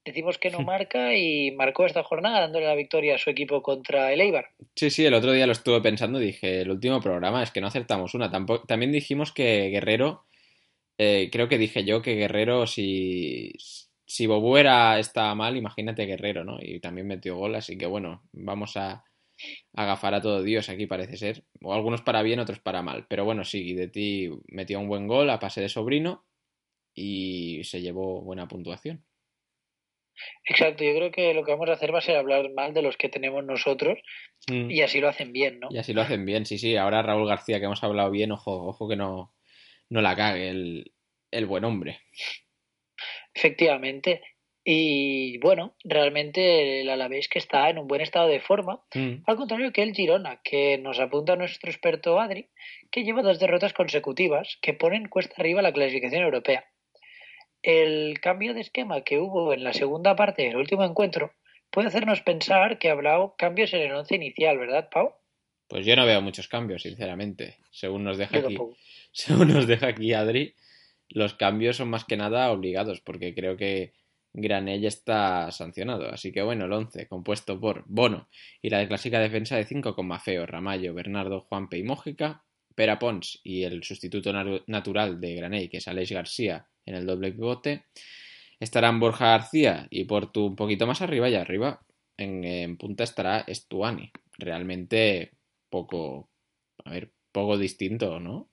Decimos que no marca y marcó esta jornada dándole la victoria a su equipo contra el Eibar. Sí, sí, el otro día lo estuve pensando, dije, el último programa es que no acertamos una. Tampoco, también dijimos que Guerrero, eh, creo que dije yo que Guerrero, si, si Bobu era, estaba mal, imagínate Guerrero, ¿no? Y también metió gol, así que bueno, vamos a, a gafar a todo Dios aquí parece ser. O algunos para bien, otros para mal. Pero bueno, sí, Guidetti metió un buen gol a pase de sobrino y se llevó buena puntuación. Exacto, yo creo que lo que vamos a hacer va a ser hablar mal de los que tenemos nosotros mm. y así lo hacen bien, ¿no? Y así lo hacen bien, sí, sí. Ahora Raúl García, que hemos hablado bien, ojo, ojo que no, no la cague el, el buen hombre. Efectivamente. Y bueno, realmente el Alavés que está en un buen estado de forma, mm. al contrario que el Girona, que nos apunta nuestro experto Adri, que lleva dos derrotas consecutivas que ponen cuesta arriba la clasificación europea el cambio de esquema que hubo en la segunda parte del último encuentro puede hacernos pensar que ha hablado cambios en el once inicial, ¿verdad, Pau? Pues yo no veo muchos cambios, sinceramente. Según nos deja aquí, según nos deja aquí Adri, los cambios son más que nada obligados, porque creo que Granell está sancionado. Así que bueno, el 11, compuesto por Bono y la de clásica defensa de 5 con Mafeo, Ramallo, Bernardo, Juanpe y Mójica, Pera Pons y el sustituto natural de Granell, que es Aleix García, en el doble pivote. Estarán Borja García y Portu un poquito más arriba y arriba en, punta estará Estuani. Realmente poco, a ver, poco distinto, ¿no?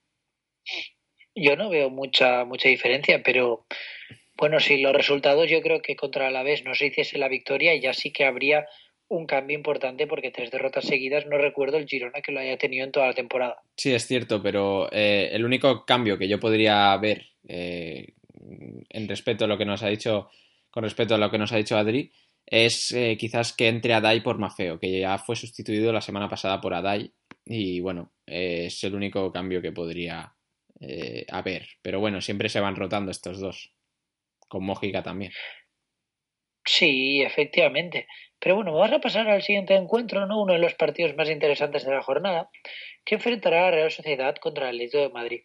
Yo no veo mucha, mucha diferencia, pero bueno, si los resultados yo creo que contra la vez no se hiciese la victoria, ya sí que habría un cambio importante porque tres derrotas seguidas no recuerdo el Girona que lo haya tenido en toda la temporada. Sí, es cierto, pero eh, el único cambio que yo podría ver eh, en respeto a lo que nos ha dicho, con respecto a lo que nos ha dicho Adri, es eh, quizás que entre Adai por Mafeo, que ya fue sustituido la semana pasada por Adai y bueno, es el único cambio que podría eh, haber. Pero bueno, siempre se van rotando estos dos, con Mójica también. Sí, efectivamente. Pero bueno, vamos a pasar al siguiente encuentro, ¿no? Uno de los partidos más interesantes de la jornada, que enfrentará a la Real Sociedad contra el Atlético de Madrid.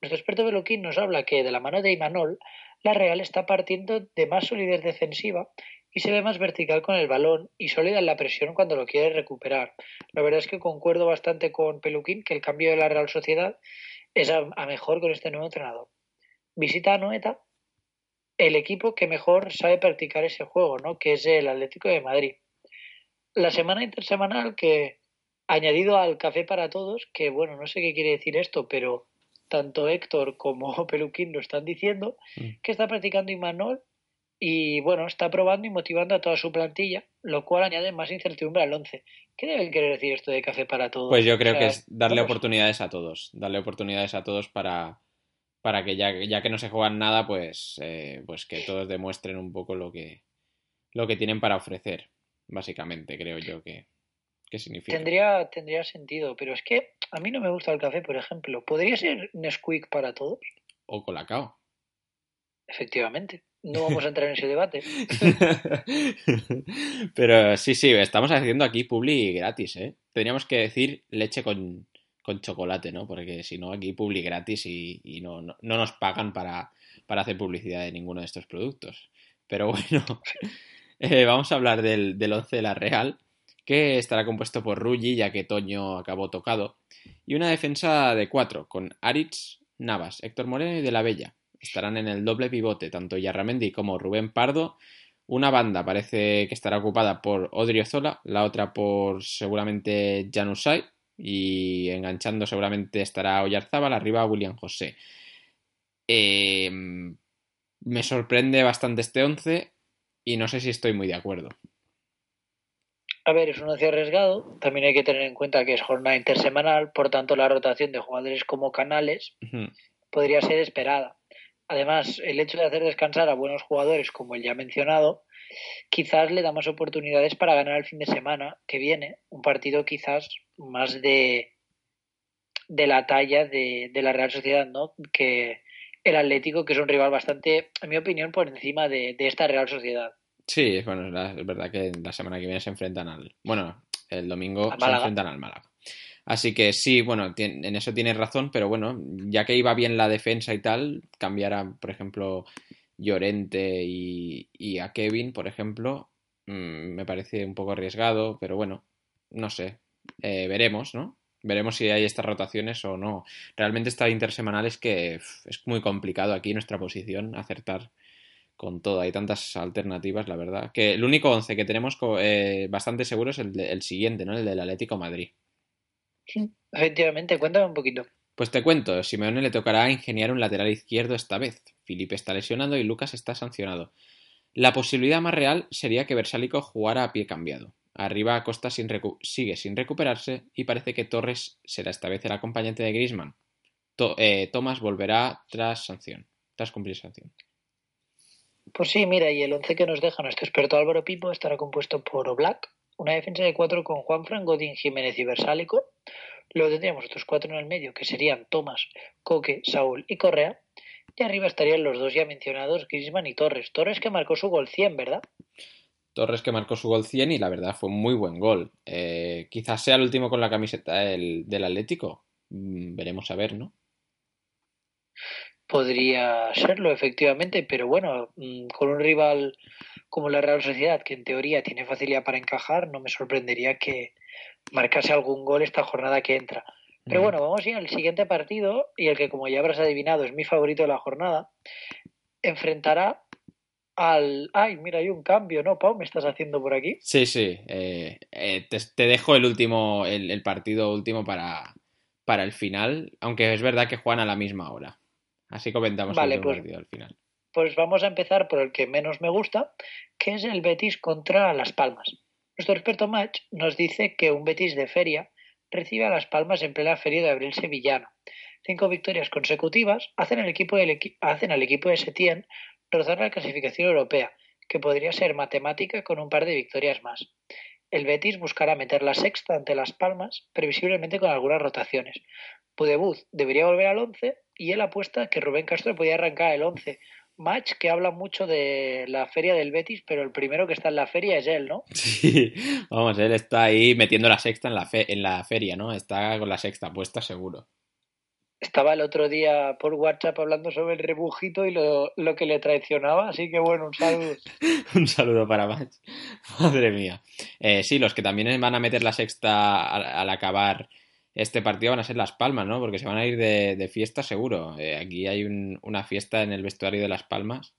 Nuestro experto Beluquín nos habla que de la mano de Imanol, la Real está partiendo de más solidez defensiva y se ve más vertical con el balón y sólida en la presión cuando lo quiere recuperar. La verdad es que concuerdo bastante con Peluquín que el cambio de la Real Sociedad es a, mejor con este nuevo entrenador. Visita a Noeta, el equipo que mejor sabe practicar ese juego, ¿no? que es el Atlético de Madrid. La semana intersemanal que, añadido al café para todos, que bueno, no sé qué quiere decir esto, pero tanto Héctor como Peluquín lo están diciendo, mm. que está practicando Imanol y bueno, está probando y motivando a toda su plantilla, lo cual añade más incertidumbre al 11. ¿Qué debe querer decir esto de café para todos? Pues yo creo que es darle oportunidades a todos, darle oportunidades a todos para, para que ya, ya que no se juegan nada, pues, eh, pues que todos demuestren un poco lo que, lo que tienen para ofrecer, básicamente, creo yo que, que significa. Tendría, tendría sentido, pero es que a mí no me gusta el café, por ejemplo. ¿Podría ser Nesquik para todos? O Colacao. Efectivamente. No vamos a entrar en ese debate. Pero sí, sí, estamos haciendo aquí publi gratis, ¿eh? Tendríamos que decir leche con, chocolate, ¿no? Porque si no, aquí publi gratis y, no, no, nos pagan para, para, hacer publicidad de ninguno de estos productos. Pero bueno, eh, vamos a hablar del, del 11 de la Real que estará compuesto por Rulli, ya que Toño acabó tocado, y una defensa de cuatro, con Aritz, Navas, Héctor Moreno y De la Bella. Estarán en el doble pivote tanto Yarramendi como Rubén Pardo. Una banda parece que estará ocupada por Odriozola, la otra por seguramente Janusay y enganchando seguramente estará Oyarzábal, arriba William José. Eh, me sorprende bastante este 11 y no sé si estoy muy de acuerdo. A ver, es un once arriesgado. También hay que tener en cuenta que es jornada intersemanal, por tanto la rotación de jugadores como canales podría ser esperada. Además, el hecho de hacer descansar a buenos jugadores, como el ya mencionado, quizás le da más oportunidades para ganar el fin de semana que viene. Un partido quizás más de, de la talla de, de la Real Sociedad, ¿no? Que el Atlético, que es un rival bastante, en mi opinión, por encima de, de esta Real Sociedad. Sí, bueno, es, la- es verdad que la semana que viene se enfrentan al. Bueno, el domingo se enfrentan al Málaga. Así que sí, bueno, en eso tienes razón, pero bueno, ya que iba bien la defensa y tal, cambiar a, por ejemplo, Llorente y, y a Kevin, por ejemplo, mm, me parece un poco arriesgado, pero bueno, no sé, Eh, veremos, ¿no? Veremos si hay estas rotaciones o no. Realmente esta intersemanal es que es muy complicado aquí nuestra posición acertar con todo. Hay tantas alternativas, la verdad. Que el único 11 que tenemos eh, bastante seguro es el, de- el siguiente, ¿no? El del Atlético Madrid. Efectivamente, cuéntame un poquito. Pues te cuento, Simeone le tocará ingeniar un lateral izquierdo esta vez. Felipe está lesionado y Lucas está sancionado. La posibilidad más real sería que Versálico jugara a pie cambiado. Arriba Costa sin sigue sin recuperarse y parece que Torres será esta vez el acompañante de Griezmann. To- eh, Thomas volverá tras sanción, tras cumplir sanción. Pues sí, mira, y el once que nos deja nuestro experto Álvaro Pipo estará compuesto por Oblak, una defensa de cuatro con Juanfran, Godín, Jiménez y Versálico. Luego tendríamos otros cuatro en el medio, que serían Tomás, Coque, Saúl y Correa. Y arriba estarían los dos ya mencionados, Griezmann y Torres. Torres que marcó su gol 100, ¿verdad? Torres que marcó su gol 100 y la verdad fue un muy buen gol. Eh, quizás sea el último con la camiseta del, del Atlético. Mm, veremos a ver, ¿no? Podría serlo, efectivamente, pero bueno, mm, con un rival como la Real Sociedad, que en teoría tiene facilidad para encajar, no me sorprendería que marcase algún gol esta jornada que entra. Pero bueno, vamos a ir al siguiente partido, y el que, como ya habrás adivinado, es mi favorito de la jornada. Enfrentará al. Ay, mira, hay un cambio, ¿no, Pau? ¿Me estás haciendo por aquí? Sí, sí. eh, eh, te, te dejo el último, el, el partido último para, para el final, aunque es verdad que juegan a la misma hora. Así comentamos Vale, el pues- partido al final. Pues vamos a empezar por el que menos me gusta, que es el Betis contra Las Palmas. Nuestro experto Match nos dice que un Betis de feria recibe a Las Palmas en plena feria de abril sevillano. Cinco victorias consecutivas hacen, el equipo del equi- hacen al equipo de Setién rozar la clasificación europea, que podría ser matemática con un par de victorias más. El Betis buscará meter la sexta ante Las Palmas, previsiblemente con algunas rotaciones. Budebuz debería volver al 11 y él apuesta que Rubén Castro podía arrancar el 11. Match que habla mucho de la feria del Betis, pero el primero que está en la feria es él, ¿no? Sí, vamos, él está ahí metiendo la sexta en la, fe- en la feria, ¿no? Está con la sexta puesta seguro. Estaba el otro día por WhatsApp hablando sobre el rebujito y lo, lo que le traicionaba, así que bueno, un saludo. Un saludo para Match. Madre mía. Eh, sí, los que también van a meter la sexta al, al acabar este partido van a ser Las Palmas, ¿no? Porque se van a ir de, fiesta seguro. Eh, aquí hay un- una fiesta en el vestuario de Las Palmas.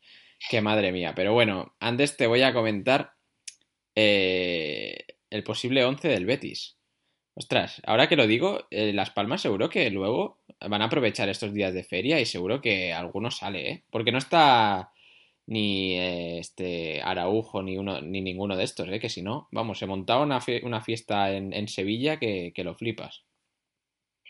Que madre mía. Pero bueno, antes te voy a comentar eh, el posible 11 del Betis. Ostras, ahora que lo digo, eh, Las Palmas seguro que luego van a aprovechar estos días de feria y seguro que alguno sale, ¿eh? Porque no está ni eh, este Araujo ni uno ni ninguno de estos, ¿eh? Que si no, vamos, se montaba una, fie- una fiesta en, Sevilla que lo flipas.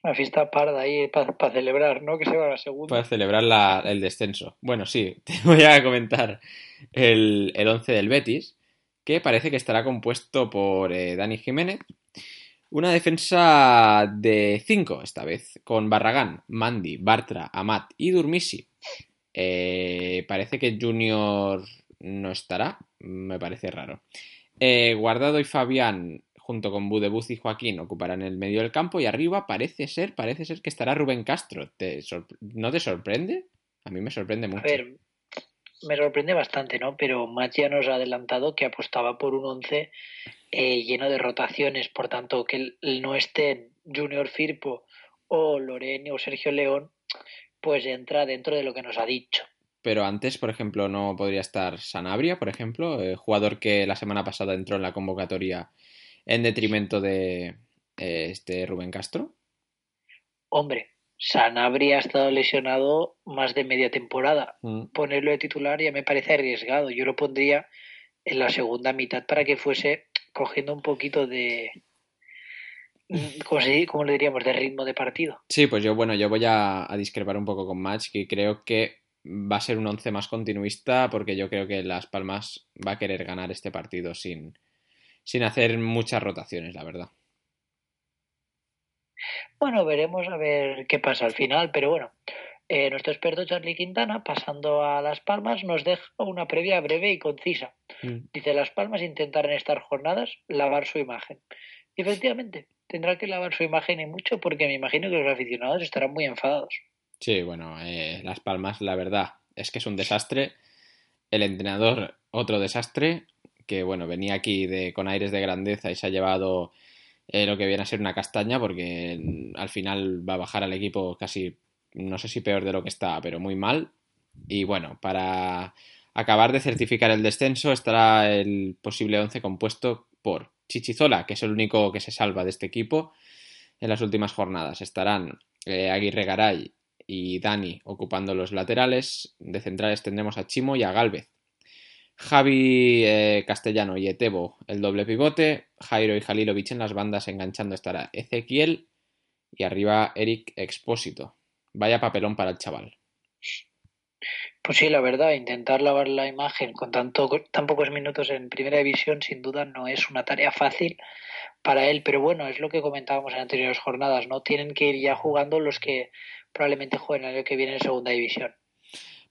Una fiesta parda ahí para celebrar, ¿no? Que se va a la segunda. Para celebrar la- el descenso. Bueno, sí, te voy a comentar el, el 11 del Betis, que parece que estará compuesto por eh, Dani Jiménez. Una defensa de 5 esta vez, con Barragán, Mandi, Bartra, Amat y Durmisi. Eh, parece que Junior no estará, me parece raro. Eh, Guardado y Fabián, junto con Budebuz y Joaquín, ocuparán el medio del campo y arriba parece ser, parece ser que estará Rubén Castro. ¿Te ¿No te sorprende? A mí me sorprende A mucho. ver, me sorprende bastante, ¿no? Pero Match ya nos ha adelantado que apostaba por un 11 eh, lleno de rotaciones, por tanto, que no estén Junior Firpo o Lorene o Sergio León, pues entra dentro de lo que nos ha dicho. Pero antes, por ejemplo, no podría estar Sanabria, por ejemplo, el jugador que la semana pasada entró en la convocatoria en detrimento de eh, este Rubén Castro. Hombre, Sanabria ha estado lesionado más de media temporada. Mm. Ponerlo de titular ya me parece arriesgado. Yo lo pondría en la segunda mitad para que fuese cogiendo un poquito de, ¿cómo, se, cómo le diríamos? De ritmo de partido. Sí, pues yo, bueno, yo voy a, a discrepar un poco con Match, que creo que va a ser un once más continuista, porque yo creo que Las Palmas va a querer ganar este partido sin, sin hacer muchas rotaciones, la verdad. Bueno, veremos a ver qué pasa al final, pero bueno, eh, nuestro experto Charlie Quintana, pasando a Las Palmas, nos deja una previa breve y concisa. Mm. Dice, Las Palmas intentarán en estas jornadas lavar su imagen. Y efectivamente, tendrá que lavar su imagen y mucho porque me imagino que los aficionados estarán muy enfadados. Sí, bueno, eh, Las Palmas, la verdad, es que es un desastre. El entrenador, otro desastre, que bueno, venía aquí de, con aires de grandeza y se ha llevado eh, lo que viene a ser una castaña porque mm, al final va a bajar al equipo casi, no sé si peor de lo que está, pero muy mal. Y bueno, para acabar de certificar el descenso estará el posible 11 compuesto por Chichizola, que es el único que se salva de este equipo en las últimas jornadas. Estarán eh, Aguirre Garay y Dani ocupando los laterales. De centrales tendremos a Chimo y a Galvez. Javi eh, Castellano y Etebo el doble pivote. Jairo y Jalilovic en las bandas enganchando estará Ezequiel. Y arriba Eric Expósito. Vaya papelón para el chaval. Pues sí, la verdad, intentar lavar la imagen con tanto, tan pocos minutos en primera división sin duda no es una tarea fácil para él, pero bueno, es lo que comentábamos en anteriores jornadas, ¿no? Tienen que ir ya jugando los que probablemente jueguen el año que viene en segunda división.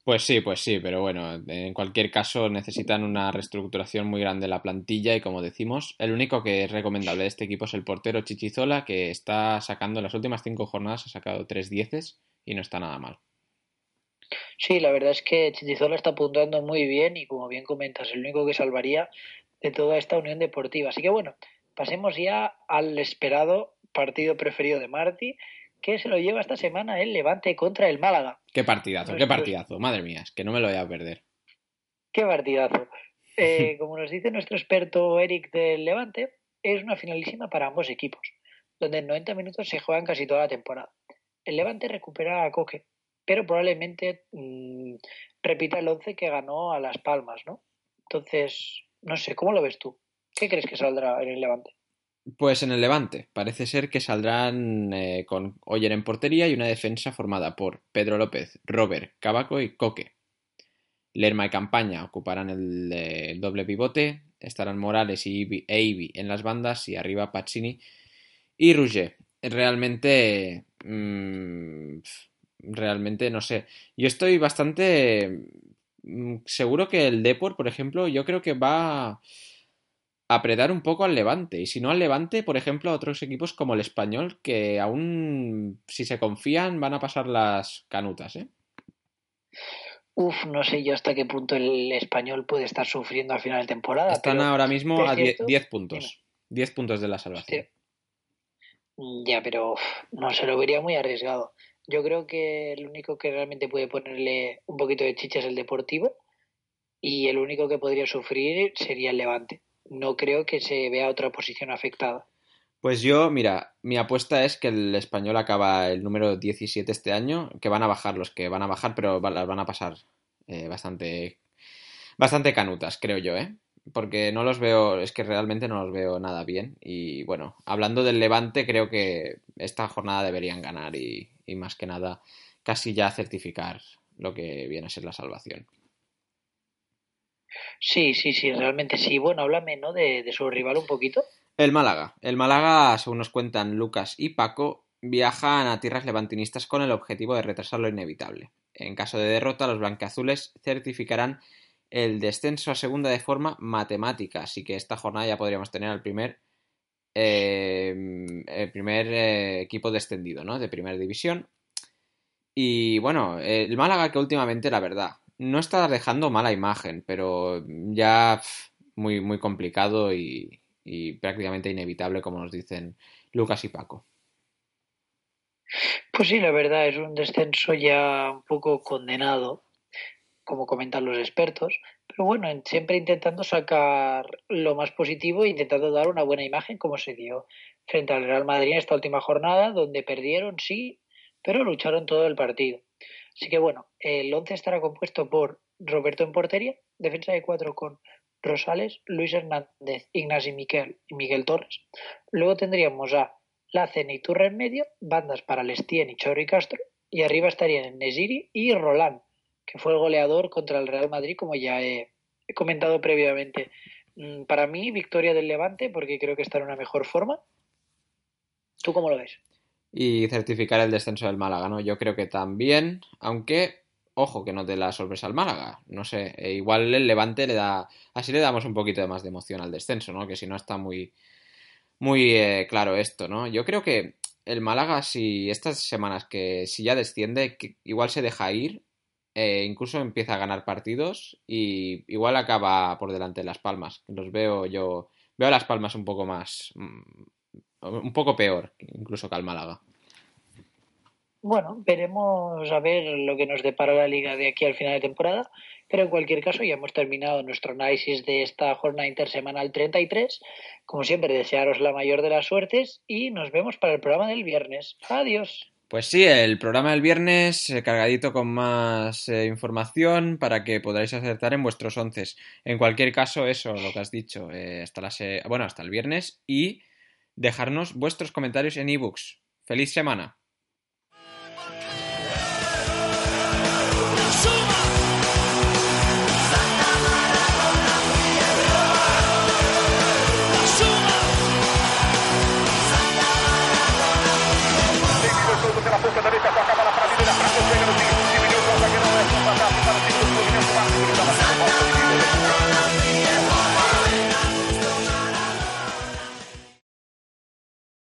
Pues sí, pues sí, pero bueno, en cualquier caso necesitan una reestructuración muy grande de la plantilla y como decimos, el único que es recomendable de este equipo es el portero Chichizola que está sacando en las últimas cinco jornadas, ha sacado tres dieces y no está nada mal. Sí, la verdad es que Chichizola está apuntando muy bien y como bien comentas, el único que salvaría de toda esta unión deportiva. Así que bueno, pasemos ya al esperado partido preferido de Marty, que se lo lleva esta semana el Levante contra el Málaga. Qué partidazo, qué partidazo, madre mía, es que no me lo voy a perder. Qué partidazo. Eh, como nos dice nuestro experto Eric del Levante, es una finalísima para ambos equipos, donde en 90 minutos se juegan casi toda la temporada. El Levante recupera a Coque, pero probablemente mmm, repita el 11 que ganó a Las Palmas, ¿no? Entonces, no sé, ¿cómo lo ves tú? ¿Qué crees que saldrá en el Levante? Pues en el Levante, parece ser que saldrán eh, con Oyer en portería y una defensa formada por Pedro López, Robert, Cabaco y Coque. Lerma y Campaña ocuparán el, eh, doble pivote, estarán Morales y Eiby en las bandas y arriba Pazzini y Rouget. Realmente, mmm, realmente no sé. Yo estoy bastante mmm, seguro que el Deport, por ejemplo, yo creo que va apretar un poco al Levante. Y si no al Levante, por ejemplo, a otros equipos como el Español, que aún, si se confían, van a pasar las canutas, ¿eh? Uf, no sé yo hasta qué punto el Español puede estar sufriendo al final de temporada. Están ahora mismo a 10 cierto, puntos. 10 puntos de la salvación. Hostia. Ya, pero uf, no se lo vería muy arriesgado. Yo creo que el único que realmente puede ponerle un poquito de chicha es el Deportivo y el único que podría sufrir sería el Levante. No creo que se vea otra posición afectada. Pues yo, mira, mi apuesta es que el español acaba el número 17 este año, que van a bajar los que van a bajar, pero las van a pasar eh, bastante, bastante canutas, creo yo, ¿eh? Porque no los veo, es que realmente no los veo nada bien. Y bueno, hablando del Levante, creo que esta jornada deberían ganar y, y más que nada casi ya certificar lo que viene a ser la salvación. Sí, sí, sí, realmente sí. Bueno, háblame, ¿no? De, de su rival un poquito. El Málaga. El Málaga, según nos cuentan Lucas y Paco, viajan a tierras levantinistas con el objetivo de retrasar lo inevitable. En caso de derrota, los blanqueazules certificarán el descenso a segunda de forma matemática, así que esta jornada ya podríamos tener al primer, eh, el primer eh, equipo descendido, ¿no? De primera división. Y bueno, el Málaga que últimamente, la verdad, no está dejando mala imagen, pero ya muy, muy complicado y, y prácticamente inevitable, como nos dicen Lucas y Paco. Pues sí, la verdad es un descenso ya un poco condenado, como comentan los expertos, pero bueno, siempre intentando sacar lo más positivo e intentando dar una buena imagen como se dio frente al Real Madrid en esta última jornada, donde perdieron, sí, pero lucharon todo el partido. Así que bueno, el 11 estará compuesto por Roberto en portería, defensa de cuatro con Rosales, Luis Hernández, Ignasi Miquel y Miguel Torres. Luego tendríamos a Lacen y Turra en medio, bandas para Lestien y Chorri Castro, y arriba estarían Nesiri y Roland, que fue el goleador contra el Real Madrid, como ya he, comentado previamente. Mm, para mí, victoria del Levante, porque creo que está en una mejor forma. ¿Tú cómo lo ves? Y certificar el descenso del Málaga, ¿no? Yo creo que también, aunque ojo que no dé la sorpresa al Málaga. No sé, e igual el Levante le da. Así le damos un poquito de más de emoción al descenso, ¿no? Que si no está muy. Muy eh, claro esto, ¿no? Yo creo que el Málaga, si estas semanas que si ya desciende, que igual se deja ir, eh, incluso empieza a ganar partidos y igual acaba por delante de Las Palmas. Los veo yo. Veo Las Palmas un poco más. Un poco peor, incluso que al Málaga. Bueno, veremos a ver lo que nos depara la liga de aquí al final de temporada, pero en cualquier caso ya hemos terminado nuestro análisis de esta jornada intersemanal 33. Como siempre, desearos la mayor de las suertes y nos vemos para el programa del viernes. Adiós. Pues sí, el programa del viernes eh, cargadito con más eh, información para que podáis acertar en vuestros once. En cualquier caso, eso, lo que has dicho, eh, hasta la bueno, hasta el viernes y dejarnos vuestros comentarios en ebooks. ¡Feliz semana!